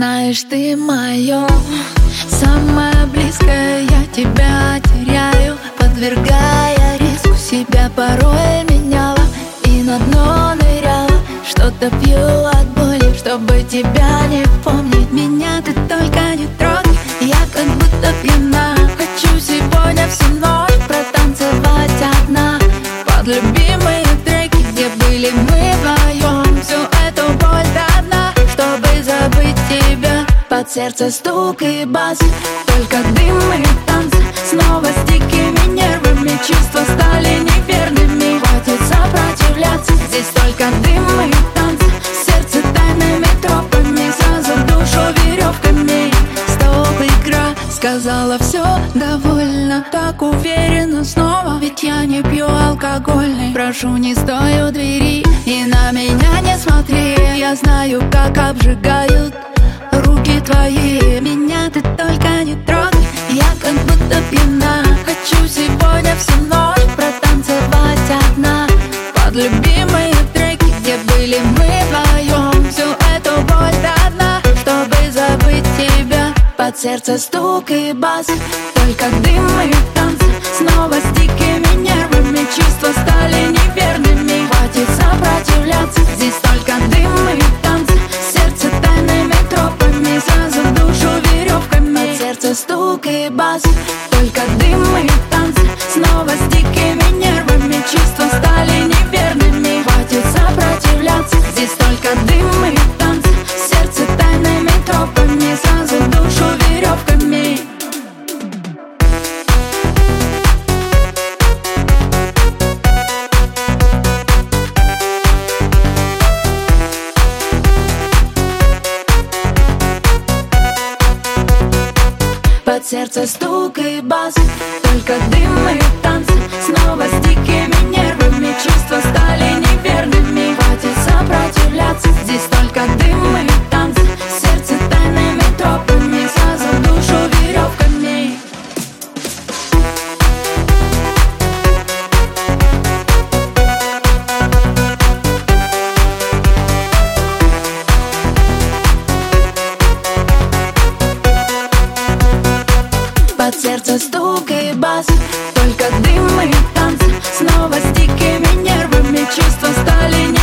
знаешь, ты мое Самое близкое, я тебя теряю Подвергая риску. Себя порой меняла И на дно ныряла. Что-то пью от боли, чтобы тебя не помнить. Меня ты только не трогай, я как будто пьяна. Хочу сегодня всю ночь протанцевать одна. Под любимые треки, где были мы Под сердце стук и бас, только дым и танцы Снова с дикими нервами, чувства стали неверными. Хватит сопротивляться, здесь только дым и танцы Сердце тайными тропами, сразу душу веревками. Стоп, игра, сказала все довольно Так уверенно снова, ведь я не пью алкогольный Прошу, не стой у двери и на меня не смотри. Я знаю, как обжигают руки твои. Меня ты только не трогай, я как будто пьяна. Хочу сегодня всю ночь протанцевать одна. Под любимые треки, где были мы вдвоем Всю эту боль до дна, чтобы забыть тебя. Под сердце стук и бас, только дым и стук сердце стук и бас. Только дым и танцы Снова с дикими нервами Чувства стали неверными. Хватит сопротивляться. Здесь только дым и Только дым и танцы. Снова с дикими нервами Чувства стали неверными